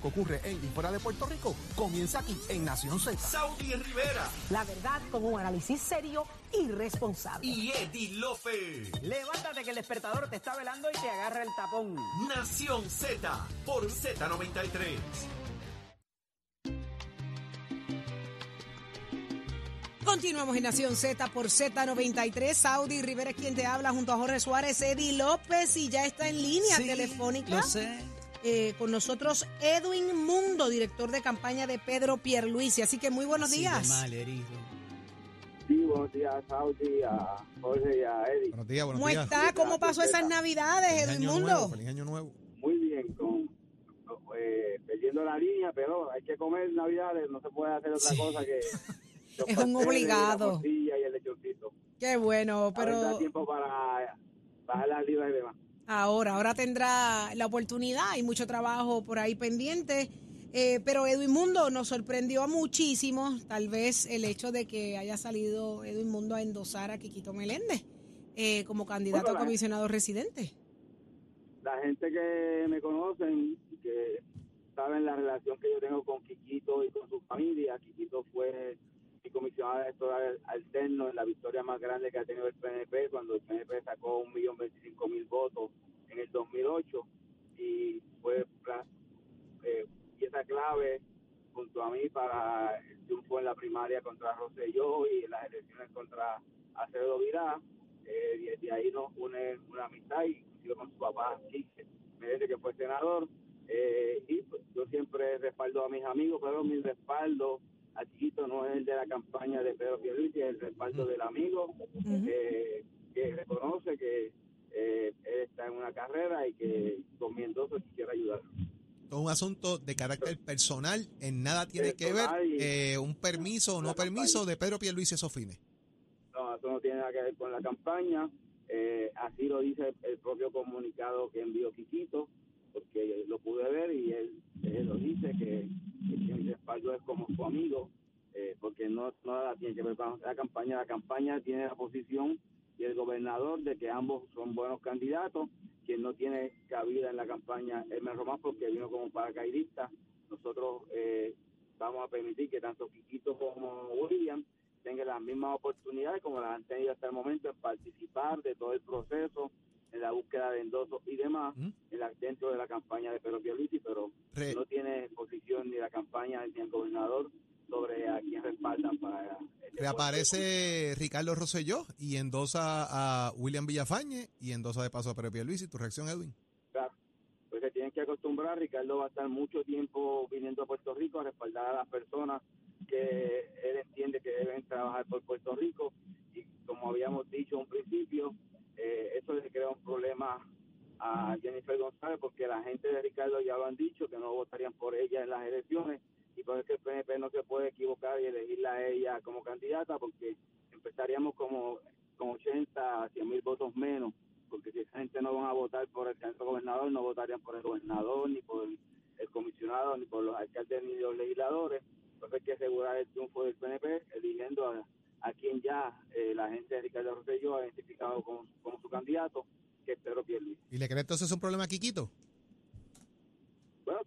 que ocurre en y fuera de Puerto Rico comienza aquí en Nación Z. Saudi Rivera La verdad con un análisis serio y responsable. y Eddie Lofe. Levántate que el despertador te está velando y te agarra el tapón. Nación Z por Z93. Continuamos en Nación Z por Z93. Saudi Rivera es quien te habla junto a Jorge Suárez, Eddie López y ya está en línea Sí, telefónica. Lo sé. Eh, con nosotros Edwin Mundo, director de campaña de Pedro Pierluisi. Así que muy buenos Así días. mal herido. Sí, buenos días Saudi, a Jorge y a Eddie. Buenos días, buenos ¿Cómo días. está? ¿Cómo pasó esas navidades, Feliz Edwin Mundo? nuevo, feliz año nuevo. Muy bien, con, eh, perdiendo la línea, pero hay que comer navidades, no se puede hacer otra Sí. cosa que... Es un obligado. Y el lechoncito. Qué bueno, Pero... tiempo para bajar las libras y demás. Ahora, ahora tendrá la oportunidad y mucho trabajo por ahí pendiente. Eh, pero Edwin Mundo nos sorprendió a muchísimos, tal vez el hecho de que haya salido Edwin Mundo a endosar a Quiquito Meléndez eh, como candidato Bueno, a comisionado residente. La gente que me conocen, que saben la relación que yo tengo con Quiquito y con su familia, Quiquito fue mi comisionado electoral alterno en la victoria más grande que ha tenido el PNP cuando el PNP sacó un millón veinticinco mil votos en el 2008 y fue pla- eh, pieza clave junto a mí para el triunfo en la primaria contra Rosselló y en las elecciones contra Acevedo Virá. Eh, y desde ahí nos une una amistad, inclusive con su papá, Quique Meléndez, que fue senador. Eh, y pues, yo siempre respaldo a mis amigos, pero mi respaldo a Chiquito no es el de la campaña de Pedro Pierluisi, es el respaldo del amigo eh, que reconoce que eh, él está en una carrera y que con mi endoso quisiera ayudar. Esto es un asunto de carácter personal, en nada tiene que ver eh, un permiso o no permiso campaña. de Pedro Pierluisi esos fines. No, eso no tiene nada que ver con la campaña. Eh, así lo dice el propio comunicado que envió Quiquito, porque lo pude ver y él, él lo dice que, que mi respaldo es como su amigo, eh, porque no, no nada tiene que ver con la campaña. La campaña tiene la posición y el gobernador de que ambos son buenos candidatos. Quien no tiene cabida en la campaña es Mel Román porque vino como paracaidista. Nosotros eh, vamos a permitir que tanto Quiquito como William tengan las mismas oportunidades como las han tenido hasta el momento en participar de todo el proceso, en la búsqueda de endosos y demás, ¿Mm? en la- dentro de la campaña de Pedro Pierluisi, pero Re- no tiene posición ni la campaña ni el gobernador sobre a quién respaldan para el reaparece Ricardo Rosselló y endosa a William Villafañe y endosa de paso a Pedro Pierluisi. ¿Tu reacción, Edwin? Claro. Pues se tienen que acostumbrar. Ricardo va a estar mucho tiempo viniendo a Puerto Rico a respaldar a las personas que él entiende que deben trabajar por Puerto Rico. Y como habíamos dicho en un principio, eh, eso le crea un problema a Jennifer González porque la gente de Ricardo ya lo han dicho que no votarían por ella en las elecciones y por eso que el PNP no se puede equivocar y elegirla a ella como candidata porque empezaríamos como con 80 a 100 mil votos menos porque si esa gente no van a votar por el candidato gobernador, no votarían por el gobernador, ni por el, comisionado, ni por los alcaldes, ni los legisladores. Entonces hay que asegurar el triunfo del PNP, eligiendo a, quien ya eh, la gente de Ricardo Rosselló ha identificado como, su candidato, que es Pedro Pierluisi. ¿Y le crees entonces un problema a Quiquito?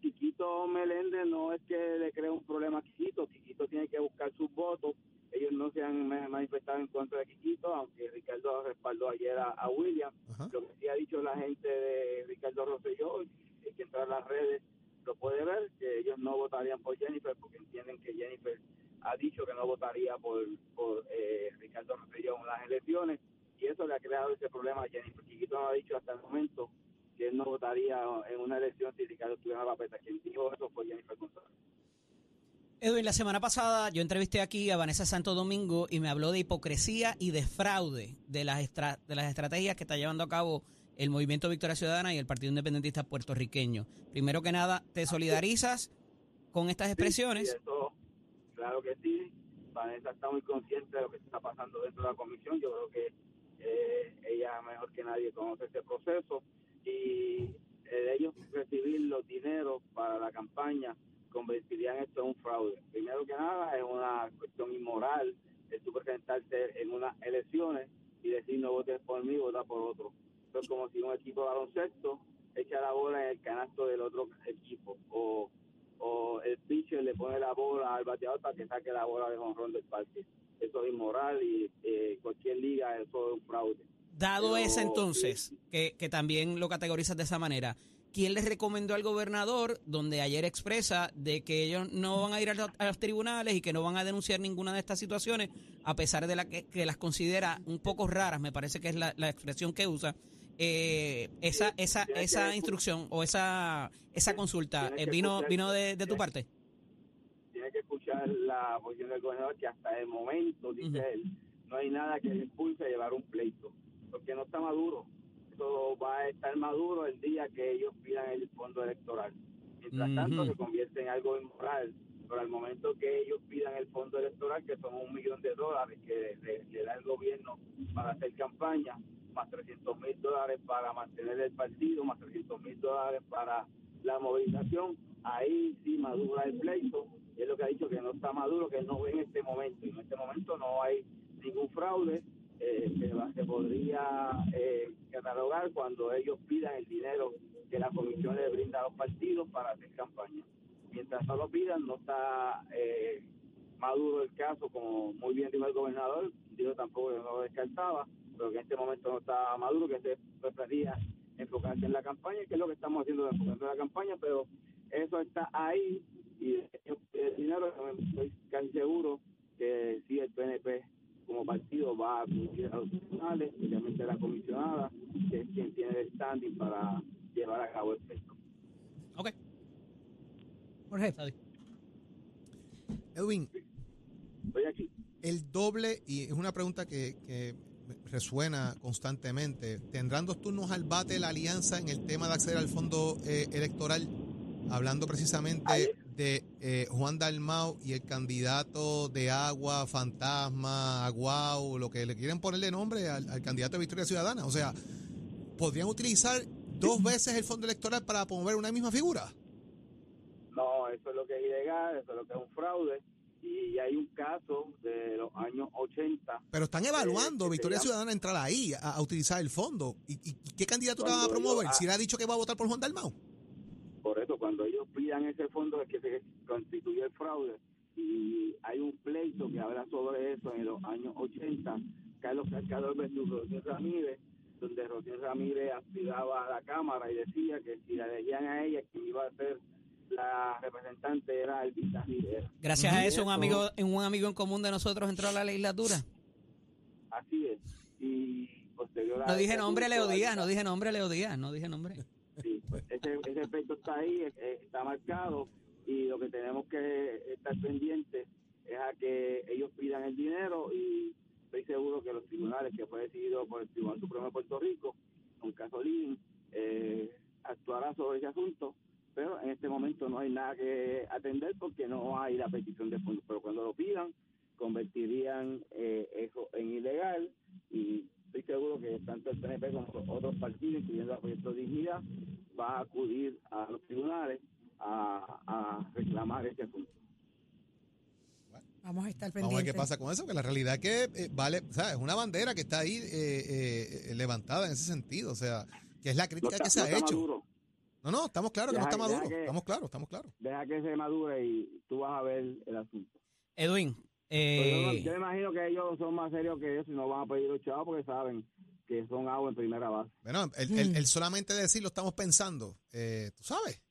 Quiquito Meléndez no es que le cree un problema a Quiquito, Quiquito tiene que buscar sus votos. Ellos no se han ma- manifestado en contra de Quiquito, aunque Ricardo respaldó ayer a, a William. Ajá. Lo que sí ha dicho la gente de Ricardo Rosselló, y que entra a las redes lo puede ver, que ellos no votarían por Jennifer porque entienden que Jennifer ha dicho que no votaría por, por eh, Ricardo Rosselló en las elecciones y eso le ha creado ese problema a Jennifer. Quiquito no ha dicho hasta el momento que él no votaría en una elección si Ricardo estuviera en la papeta. Quien dijo eso fue Jennifer González. Edwin, la semana pasada yo entrevisté aquí a Vanessa Santo Domingo y me habló de hipocresía y de fraude de las, estra- de las estrategias que está llevando a cabo el Movimiento Victoria Ciudadana y el Partido Independentista puertorriqueño. Primero que nada, ¿te solidarizas con estas expresiones? Sí, eso, claro que sí. Vanessa está muy consciente de lo que está pasando dentro de la comisión. Yo creo que eh, ella mejor que nadie conoce ese proceso y eh, ellos recibir los dineros para la campaña convertirían esto en un fraude. Primero que nada es una cuestión inmoral el tú presentarte en unas elecciones y decir no votes por mí, vota por otro. Eso es como si un equipo de baloncesto echa la bola en el canasto del otro equipo o cuando el pitcher le pone la bola al bateador para que saque la bola de jonrón del parque. Eso es inmoral y eh, cualquier liga eso es un fraude. Dado Pero, ese entonces, que, que también lo categorizas de esa manera, ¿quién les recomendó al gobernador, donde ayer expresa de que ellos no van a ir a los, a los tribunales y que no van a denunciar ninguna de estas situaciones, a pesar de la que, que las considera un poco raras, me parece que es la, la expresión que usa? Eh, esa esa esa instrucción o esa esa consulta eh, vino vino de, de tu parte Tiene que escuchar la posición del gobernador que hasta el momento, dice él, no hay nada que le impulse a llevar un pleito, porque no está maduro. Eso va a estar maduro el día que ellos pidan el fondo electoral. Mientras tanto, se convierte en algo inmoral. Pero al momento que ellos pidan el fondo electoral, que son un millón de dólares que le, le da el gobierno para hacer campaña, más 300 mil dólares para mantener el partido, más 300 mil dólares para la movilización, ahí sí madura el pleito. Y es lo que ha dicho que no está maduro, que no ve en este momento. Y en este momento no hay ningún fraude eh, se podría eh, catalogar cuando ellos pidan el dinero que la comisión le brinda a los partidos para hacer campaña. Mientras no lo pidan, no está eh, maduro el caso, como muy bien dijo el gobernador, dijo tampoco no lo descartaba, pero que en este momento no está maduro, que se prefería enfocarse en la campaña, que es lo que estamos haciendo, enfocando en la campaña, pero eso está ahí y el dinero estoy casi seguro que sí el PNP como partido va a acudir a los tribunales, especialmente la comisionada, que es quien tiene el standing para llevar a cabo el pleito. Ok. Jorge. Edwin, Estoy aquí. el doble, y es una pregunta que, que resuena constantemente, ¿tendrán dos turnos al bate la alianza en el tema de acceder al fondo eh, electoral? Hablando precisamente de eh, Juan Dalmau y el candidato de agua, fantasma, aguau, lo que le quieren ponerle nombre al, al candidato de Victoria Ciudadana. O sea, ¿podrían utilizar dos veces el fondo electoral para promover una misma figura? No, eso es lo que es ilegal, eso es lo que es un fraude. Y hay un caso de los años 80. Pero están evaluando Eh, que Victoria Ciudadana entrar ahí a, a utilizar el fondo. ¿Y, y qué Cuando va a promover? yo- Si le ha dicho que va a votar por Juan Dalmau. Por eso, cuando ellos pidan ese fondo es que se constituye el fraude. Y hay un pleito que habla sobre eso en los años 80. Carlos Cascador versus Rocío Ramírez, donde Rocío Ramírez aspiraba a la Cámara y decía que si la elegían a ella, quien iba a ser la representante era Elvita Rivera. Gracias a eso, un amigo, un amigo en común de nosotros entró a la legislatura. Así es. Y posterior a No dije nombre, Leo asunto, Díaz, no dije nombre, Leo Díaz, no dije nombre. Sí, pues ese, ese efecto está ahí, está marcado y lo que tenemos que estar pendientes es a que ellos pidan el dinero y estoy seguro que los tribunales que fue decidido por el Tribunal Supremo de Puerto Rico, un caso Living, eh, actuará sobre ese asunto, pero en este momento no hay nada que atender porque no hay la petición de fondos, pero cuando lo pidan convertirían eh, eso en ilegal y estoy seguro que tanto el PNP como los otros partidos, incluyendo el Proyecto Dignidad, va a acudir a los tribunales a, a reclamar ese asunto. Vamos a estar Vamos a ver pendientes. qué pasa con eso, que la realidad es que eh, vale, o sea, es una bandera que está ahí eh, eh, levantada en ese sentido, o sea, que es la No crítica está- que se no ha hecho. maduro. No, no, estamos claros que no está maduro, que- estamos claros, estamos claros. Deja que se madure y tú vas a ver el asunto. Edwin, eh, yo me imagino que ellos son más serios que eso y no van a pedir los chavos porque saben que son agua en primera base. Bueno, el, el- el solamente decirlo estamos pensando, eh, tú sabes,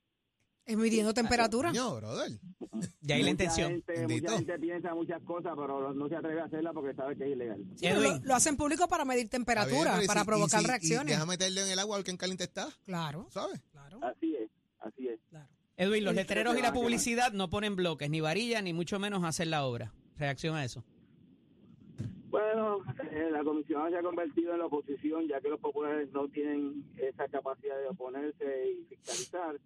Es midiendo temperatura. Coño, brother. ya hay la intención. gente- mucha gente piensa muchas cosas, pero no, no se atreve a hacerlas porque sabe que es ilegal. Sí, pero lo, Edwin. lo hacen público para medir bien, temperatura, y para si- y provocar si- y reacciones. deja meterle en el agua al que en caliente está, Claro, ¿sabes? claro, Así es, así es. claro. Edwin, los letreros y la publicidad no ponen bloques, ni varillas, ni mucho menos hacer la obra. Reacción a eso. Bueno, eh, la comisión se ha convertido en la oposición, ya que los populares no tienen esa capacidad de oponerse y fiscalizar.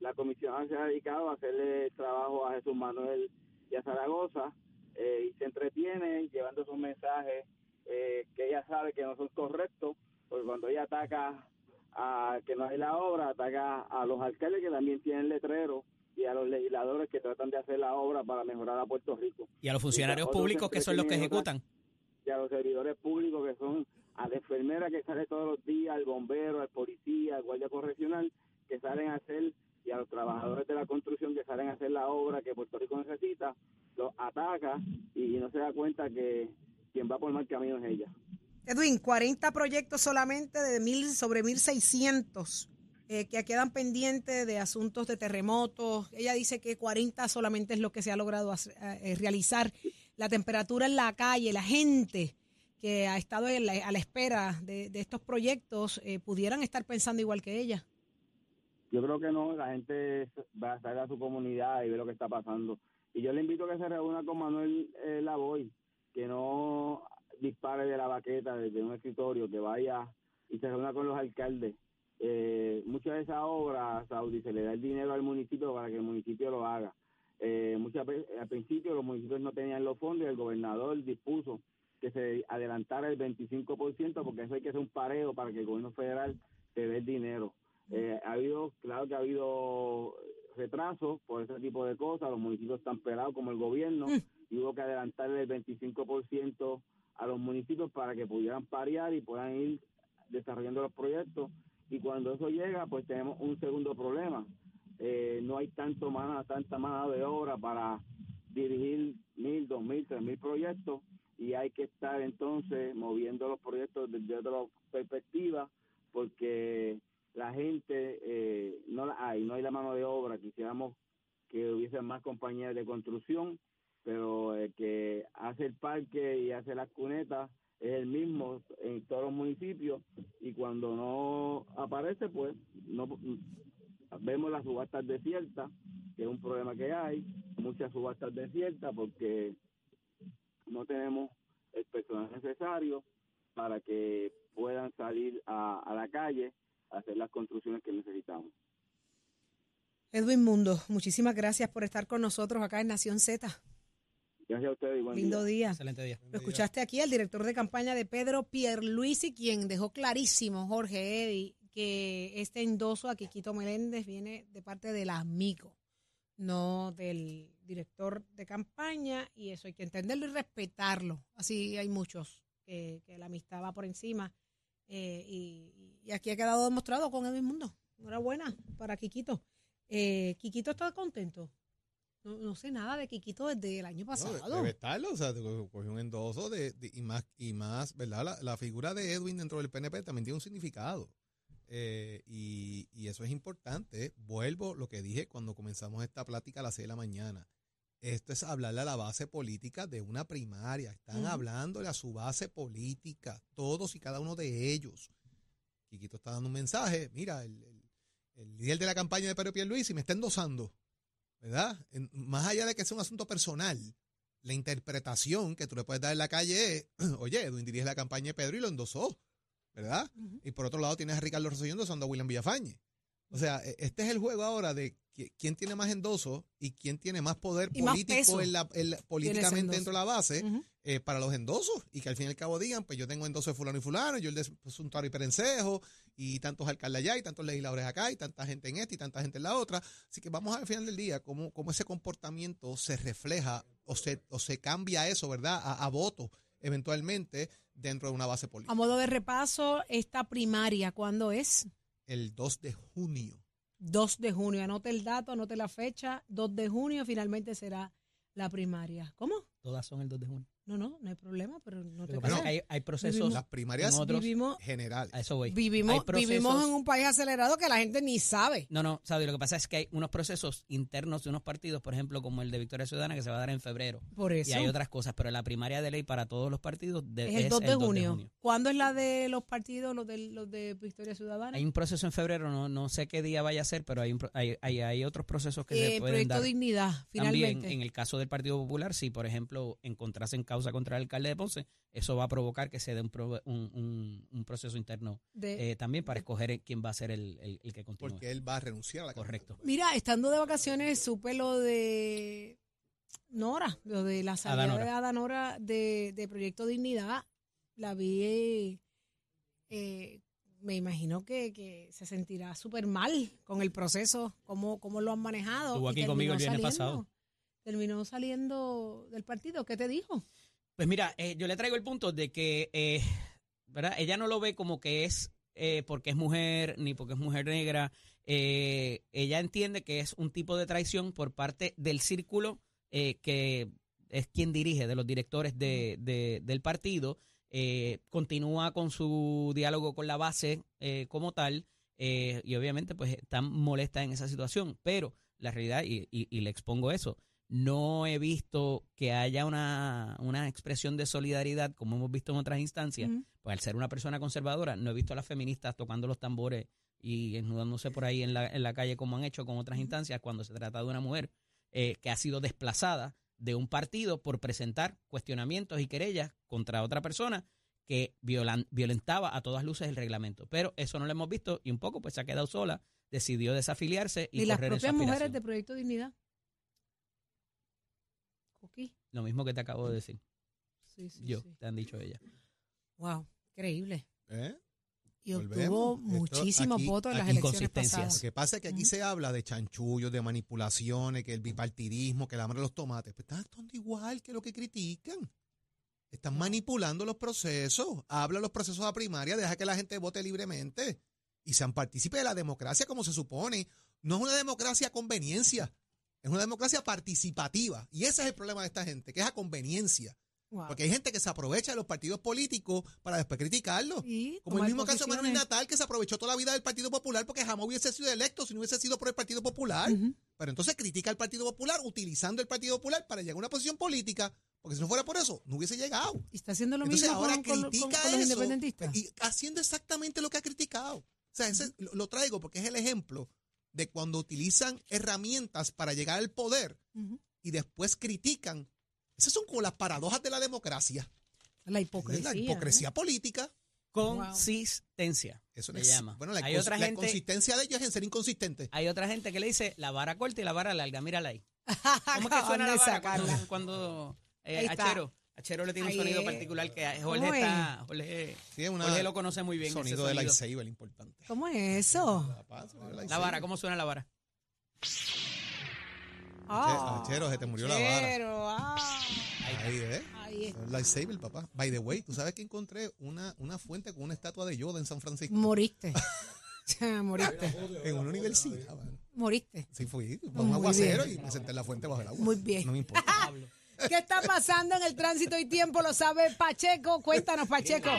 La comisión se ha dedicado a hacerle trabajo a Jesús Manuel y a Zaragoza eh, y se entretiene llevando esos mensajes eh, que ella sabe que no son correctos, porque cuando ella ataca a que no hay la obra, ataca a los alcaldes que también tienen letreros y a los legisladores que tratan de hacer la obra para mejorar a Puerto Rico Y a los funcionarios públicos que son los que otras- ejecutan. y a los servidores públicos que son a la enfermera que sale todos los días, al bombero, al policía, al guardia correccional, que salen a hacer, y a los trabajadores de la construcción que salen a hacer la obra que Puerto Rico necesita, los ataca y no se da cuenta que quien va por mal camino es ella. Edwin, 40 proyectos solamente de mil, sobre 1.600 eh, que quedan pendientes de asuntos de terremotos. Ella dice que 40 solamente es lo que se ha logrado hacer- eh, realizar. La temperatura en la calle, la gente que ha estado la- a la espera de, de estos proyectos, eh, pudieran estar pensando igual que ella. Yo creo que no, la gente va a salir a su comunidad y ve lo que está pasando. Y yo le invito a que se reúna con Manuel eh, Lavoy, que no dispare de la baqueta desde un escritorio, que vaya y se reúna con los alcaldes. Eh, muchas de esas obras, Saudi, se le da el dinero al municipio para que el municipio lo haga. Eh, muchas veces, al principio los municipios no tenían los fondos y el gobernador dispuso que se adelantara el 25% porque eso hay que hacer un pareo para que el gobierno federal te dé el dinero. Eh, ha habido, claro que ha habido retrasos por ese tipo de cosas, los municipios están pelados como el gobierno y hubo que adelantarle el 25% a los municipios para que pudieran parear y puedan ir desarrollando los proyectos y cuando eso llega pues tenemos un segundo problema Eh, no hay tanto mano, tanta mano de obra para dirigir mil, dos mil, tres mil proyectos y hay que estar entonces moviendo los proyectos desde otra perspectiva porque la gente eh, no la hay, no hay la mano de obra. Quisiéramos que hubiese más compañías de construcción, pero el que hace el parque y hace las cunetas es el mismo en todos los municipios y cuando no aparece, pues no vemos las subastas desiertas, que es un problema que hay, muchas subastas desiertas porque no tenemos el personal necesario para que puedan salir a, a la calle a hacer las construcciones que necesitamos. Edwin Mundo, muchísimas gracias por estar con nosotros acá en Nación Z. Gracias a ustedes y buen Lindo día. día. Excelente día. Lo escuchaste aquí, el director de campaña de Pedro Pierluisi, quien dejó clarísimo, Jorge Eddy, que este endoso a Quiquito Meléndez viene de parte del amigo, no del director de campaña, y eso hay que entenderlo y respetarlo. Así hay muchos que, que la amistad va por encima, eh, y, y aquí ha quedado demostrado con Edwin Mundo. Enhorabuena para Quiquito. Eh, Quiquito está contento. No, no sé nada de Quiquito desde el año No, pasado. debe estarlo, o sea, co- cogió un endoso de, de- y más, y más, ¿verdad? La, la figura de Edwin dentro del PNP también tiene un significado. Eh, y, y eso es importante. Vuelvo lo que dije cuando comenzamos esta plática a las 6 de la mañana. Esto es hablarle a la base política de una primaria. Están Ujú. hablándole a su base política, todos y cada uno de ellos. Quiquito está dando un mensaje. Mira, el, el- el líder de la campaña de Pedro Pierluisi me está endosando. ¿Verdad? En- más allá de que sea un asunto personal, la interpretación que tú le puedes dar en la calle es, oye, Edwin dirige la campaña de Pedro y lo endosó, ¿verdad? Y por otro lado tienes a Ricardo Rosselló endosando a William Villafañe. O sea, e- este es el juego ahora de quién tiene más endoso y quién tiene más poder Y político en la, en la- políticamente dentro de la base eh, para los endosos y que al fin y al cabo digan, pues yo tengo endoso de fulano y fulano, yo el de Suntuario y Perencejo y tantos alcaldes allá y tantos legisladores acá y tanta gente en esta y tanta gente en la otra. Así que vamos al final del día, cómo, cómo ese comportamiento se refleja o se, o se cambia eso, ¿verdad? A, a voto eventualmente dentro de una base A política. modo de repaso, esta primaria, ¿cuándo es? El 2 de junio. 2 de junio. Anote el dato, anote la fecha. 2 de junio finalmente será la primaria. ¿Cómo? Todas son el 2 de junio. No, no, no hay problema, pero no te creas. que hay, hay procesos. Vivimos- Las primarias otros- Vivimos, generales. A eso voy. Vivimos, procesos- vivimos en un país acelerado que la gente ni sabe. No, no, Saudi, lo que pasa es que hay unos procesos internos de unos partidos, por ejemplo, como el de Victoria Ciudadana, que se va a dar en febrero. Por eso. Y hay otras cosas, pero la primaria de ley para todos los partidos de- es el 2 de junio. ¿Cuándo es la de los partidos, los de, los de Victoria Ciudadana? Hay un proceso en febrero, no, no sé qué día vaya a ser, pero hay, un pro- hay, hay, hay otros procesos que Eh, se el pueden proyecto dar. Dignidad, También, finalmente. en el caso del Partido Popular, si por ejemplo encontrase en causa contra el alcalde de Ponce, eso va a provocar que se dé un, pro- un, un- un proceso interno De- eh, también para escoger quién va a ser el, el- el que continúe. Porque él va a renunciar a la Correcto. Mira, estando de vacaciones, supe lo de Nora, lo de la salida Adanora. de Adanora de, de Proyecto Dignidad. La vi, eh, me imagino que, que se sentirá súper mal con el proceso, cómo, cómo lo han manejado. Estuvo aquí conmigo el viernes saliendo. pasado. Terminó saliendo del partido. ¿Qué te dijo? Pues mira, eh, yo le traigo el punto de que, eh, ¿verdad? Ella no lo ve como que es eh, porque es mujer ni porque es mujer negra. Eh, ella entiende que es un tipo de traición por parte del círculo que es quien dirige, de los directores de, de- del partido. Continúa con su diálogo con la base como tal y obviamente pues está molesta en esa situación. Pero la realidad, y, y- y le expongo eso, no he visto que haya una, una expresión de solidaridad como hemos visto en otras instancias. Pues al ser una persona conservadora, no he visto a las feministas tocando los tambores y desnudándose por ahí en la, en la calle como han hecho con otras instancias cuando se trata de una mujer eh, que ha sido desplazada de un partido por presentar cuestionamientos y querellas contra otra persona que violan- violentaba a todas luces el reglamento. Pero eso no lo hemos visto y un poco pues se ha quedado sola, decidió desafiliarse y, Y las correr propias mujeres de Proyecto Dignidad. Lo mismo que te acabo de decir. Sí, sí, Yo, sí. te han dicho ella. Wow, increíble. ¿Eh? Y obtuvo muchísimos votos en las elecciones inconsistencias. pasadas. Lo que pasa es que aquí se habla de chanchullos, de manipulaciones, que el bipartidismo, que el hambre de los tomates. Pues están actuando igual que lo que critican. Están manipulando los procesos. Habla los procesos a primaria, deja que la gente vote libremente y sean partícipes de la democracia como se supone. No es una democracia a conveniencia, es una democracia participativa. Y ese es el problema de esta gente, que es a conveniencia. Wow. Porque hay gente que se aprovecha de los partidos políticos para después criticarlos. Sí, Como el mismo caso de Manuel. Natal, que se aprovechó toda la vida del Partido Popular porque jamás hubiese sido electo si no hubiese sido por el Partido Popular. Pero entonces critica al Partido Popular utilizando el Partido Popular para llegar a una posición política, porque si no fuera por eso, no hubiese llegado. Y está haciendo lo Entonces mismo ahora con, con- con- critica con los eso independentistas. y haciendo exactamente lo que ha criticado. O sea, ese- lo, lo traigo porque es el ejemplo de cuando utilizan herramientas para llegar al poder y después critican. Esas son como las paradojas de la democracia. La Es hipocresía. la hipocresía política. Consistencia. Eso es- llama. Bueno, la, hay otra la gente, inconsistencia de ellos es en ser inconsistentes. hay otra gente que le dice la vara corta y la vara larga. Mírala ahí. ¿Cómo es que suena la vara cuando, cuando eh, Ahí está. Achero, Achero le tiene un sonido es. particular que Jorge ¿Cómo es? está, Jorge, Sí, es una- Jorge lo conoce muy bien. ese sonido de sonido. lightsaber importante. ¿Cómo es eso? De La lightsaber. vara, ¿cómo suena la vara? Ah, Chero, se te murió la vara. Chero, ah. Ahí, ¿eh? Ahí es. El lightsaber, papá. By the way, ¿tú sabes que encontré una, una fuente con una estatua de Yoda en San Francisco? Moriste. Moriste. En una universidad, mano. Moriste. Sí, fui. Fue Muy un aguacero bien. y me senté en la fuente bajo el agua. Muy bien. No me importa. ¿Qué está pasando en el tránsito y tiempo? Lo sabe Pacheco. Cuéntanos, Pacheco.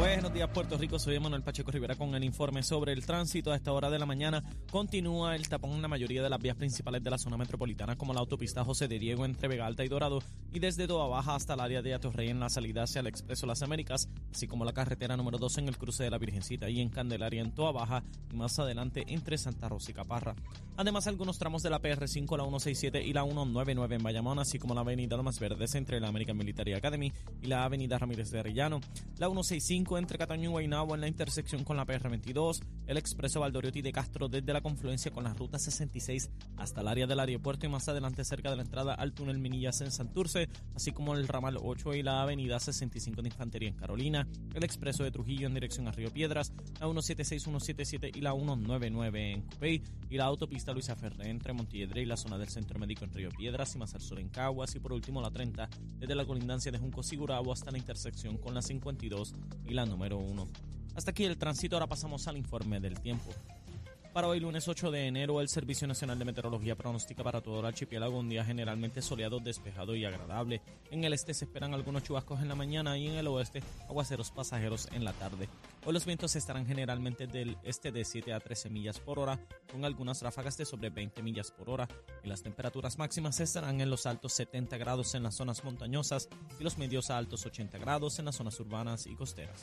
Buenos días, Puerto Rico. Soy Manuel Pacheco Rivera con el informe sobre el tránsito. A esta hora de la mañana continúa el tapón en la mayoría de las vías principales de la zona metropolitana, como la autopista José de Diego entre Vega Alta y Dorado, y desde Toa Baja hasta el área de Atorrey en la salida hacia el Expreso Las Américas, así como la carretera número 2 en el cruce de la Virgencita y en Candelaria en Toa Baja, y más adelante entre Santa Rosa y Caparra. Además, algunos tramos de la PR5, la 167 y la 199 en Bayamón, así como la avenida Lomas Verdes entre la American Military Academy y la avenida Ramírez de Arellano, la 165 entre Cataño y Guaynabo en la intersección con la PR22, el expreso Valdoriotti de Castro desde la confluencia con la ruta 66 hasta el área del aeropuerto y más adelante cerca de la entrada al túnel Minillas en Santurce, así como el ramal 8 y la avenida 65 de Infantería en Carolina, el expreso de Trujillo en dirección a Río Piedras, la 176, 177 y la 199 en Cupey y la autopista Luisa Ferré entre Montiedre y la zona del Centro Médico en Río Piedras y más al sur en Caguas y por último la 30 desde la colindancia de Junco Sigurabo hasta la intersección con la 52 y la número 1. Hasta aquí el tránsito, ahora pasamos al informe del tiempo. Para hoy, lunes 8 de enero, el Servicio Nacional de Meteorología pronostica para todo el archipiélago un día generalmente soleado, despejado y agradable. En el este se esperan algunos chubascos en la mañana y en el oeste aguaceros pasajeros en la tarde. Hoy los vientos estarán generalmente del este de 7 a 13 millas por hora, con algunas ráfagas de sobre 20 millas por hora. Y las temperaturas máximas estarán en los altos 70 grados en las zonas montañosas y los medios a altos 80 grados en las zonas urbanas y costeras.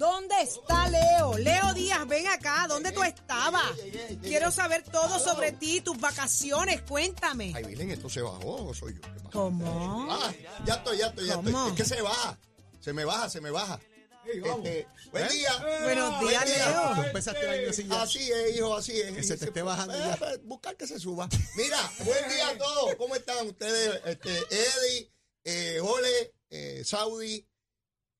¿Dónde está Leo? Leo Díaz, ven acá. ¿Dónde tú estabas? Quiero saber todo sobre ti, tus vacaciones. Cuéntame. Ay, Vilén, ¿esto se bajó o soy yo? ¿Qué pasa? ¿Cómo? Ah, ya estoy, ya estoy, ya ¿Cómo? estoy. Es que se baja. Se me baja, se me baja. Este, buen día. Buenos días, Buen día. Leo. Tú empezaste el año así ya. Así es, hijo, así es. Que se te esté bajando Eh, ya. Buscar que se suba. Mira, buen día a todos. ¿Cómo están ustedes? Este, Eddie, eh, Ole, eh, Saudi.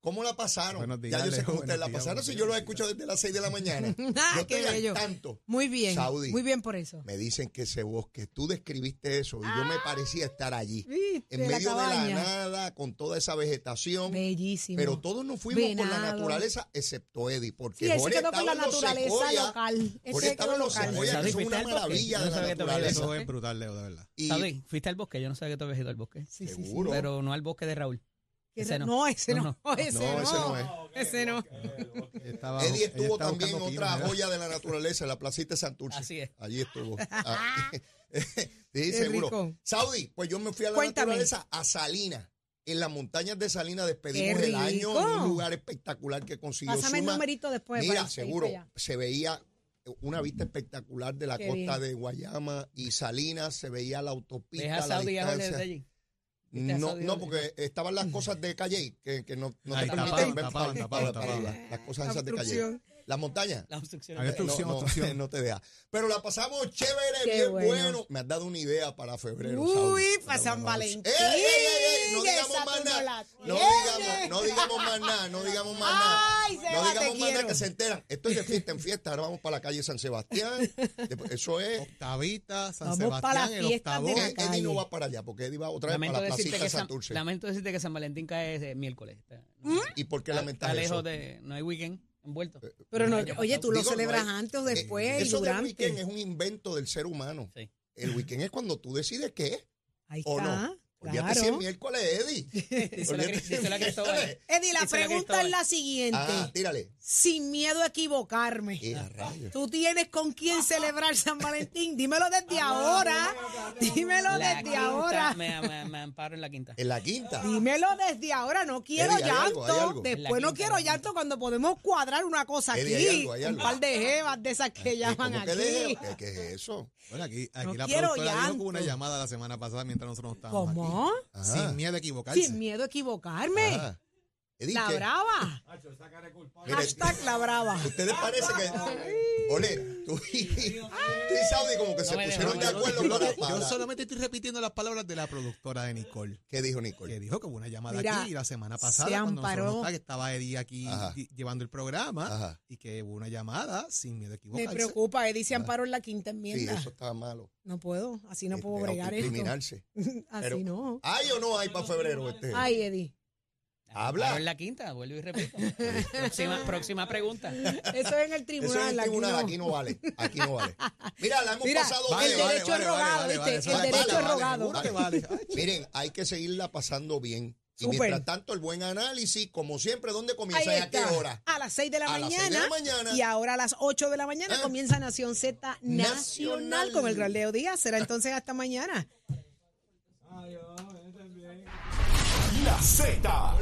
¿Cómo la pasaron? Días, ya yo sé cómo ustedes la pasaron. Si yo los escucho desde las 6 de la mañana. Ah, yo qué estoy al bello. tanto. Muy bien. Saudi. Muy bien por eso. Me dicen que ese bosque, tú describiste eso y yo me parecía estar allí. Viste, En la medio de la nada, con toda esa vegetación. Bellísimo. Pero todos nos fuimos por la Venado. naturaleza, excepto Eddie, porque Sí, Jorge quedó con la estaba naturaleza secoyas, local. Jorge estaba en los local. secoyas, que son ¿fuiste una al bosque? maravilla Yo de no la te naturaleza. Eso es brutal, Leo, de verdad. Y Saudi, fuiste al bosque. Yo no sabía que tú habías ido al bosque. Sí, sí, sí. seguro. Pero no al bosque de Raúl. Ese no, no. ese no. No, Ese No, no. ese no es. Ese no. Estaba- Eddie estuvo también en otra joya de la naturaleza, en la placita de Santurce. Así es. Allí estuvo. Ah, sí, seguro. rico. Saudi, pues yo me fui a la Cuéntame. naturaleza, a Salinas. En las montañas de Salinas despedimos el año en un lugar espectacular que consiguió Pásame el numerito después. Mira, seguro, se veía una vista espectacular de la Qué costa bien. de Guayama y Salinas, se veía la autopista, Deja a la Saudi a Jorge distancia. allí. No, no, porque estaban las cosas de Calle que, que no, no Ahí, te permiten ver tapaban, tapaban, tapaban. las cosas esas de Calle. Las montañas. La obstrucción. Eh, obstrucción, no, no, obstrucción. no te deja. Pero la pasamos chévere, Qué bien bueno. bueno. Me has dado una idea para febrero. Uy, para San Valentín. ¡Ey, ey, ey! No digamos más nada. la No digamos, no digamos más nada, no digamos más nada. Ay, No digamos más nada que se enteran. Esto es de fiesta en fiesta. Ahora vamos para la calle San Sebastián. Eso es. Octavita, San Vamos Sebastián, el octavo. de la Eddie no va para allá porque Eddie va otra vez Lamento para la placita de San, Santurce. lamento decirte que San Valentín cae ese miércoles. Está- ¿Y por qué está eso? lejos de. No hay weekend envuelto. Pero no, Ya oye, tú lo Digo, no celebras antes o Eh, después y Eso del durante. weekend es un invento del ser humano. Sí. El weekend es cuando tú decides qué es Ahí o está. no. Olvídate si es Claro. miércoles, Eddie. Díselo a Cris- díselo a Cristóbal. Eddie, la Díselo a pregunta Cristóbal. es la siguiente. Ah, tírale. Sin miedo a equivocarme. ¿Tú tienes con quién celebrar San Valentín? Dímelo desde ahora. Dímelo La desde quinta, ahora. Me, me- me amparo en la quinta. En la quinta. Dímelo desde ahora. No quiero Eddie, hay algo, llanto. hay algo. Después La no quinta, quiero la llanto cuando podemos cuadrar una cosa Eddie, aquí. hay algo, hay Un algo. par de jevas de esas que llaman ¿Cómo que aquí. ¿Qué, qué es eso? Bueno, aquí, aquí No la quiero productora dijo que llanto. hubo una llamada la semana pasada mientras nosotros no estábamos ¿Cómo? aquí. Sin miedo a equivocarse. Sin miedo a equivocarme. Ah. La ¿qué? brava. Mire, Hashtag la brava. ¿Ustedes parece que... Ole, tú y, tú y Saudi como que se me pusieron de acuerdo para, que- yo para- solamente estoy repitiendo las palabras de la productora de Nicole. ¿Qué dijo Nicole? Que dijo que hubo una llamada Mira, aquí la semana se pasada cuando nosotros amparó. está, que estaba Eddie aquí Ajá. llevando el programa Ajá. y que hubo una llamada sin miedo a Me equivocarse. preocupa. Eddie se amparó en la quinta Sí, enmienda. eso estaba malo. No puedo. Así no puedo bregar esto. Así Pero- no. ¿Hay o no hay para febrero este? Ay, Eddie. Habla. Amparo en la quinta, vuelvo y repito. próxima, próxima pregunta. Eso es en el Eso tribunal. en el aquí tribunal, no. aquí no vale. Aquí no vale. Mira, la hemos Mira, pasado el bien. derecho es rogado, ¿viste? eso El vale, derecho vale, es rogado. vale. Ay, Miren, hay que seguirla pasando bien. Y mientras tanto, el buen análisis, como siempre, ¿dónde Ahí comienza y a qué hora? A las 6 de la A mañana. seis de la mañana. Y ahora a las 8 de la mañana Ah. comienza Nación Z Nacional, Nacional. con el gran Leo Díaz. Será entonces hasta mañana. La Z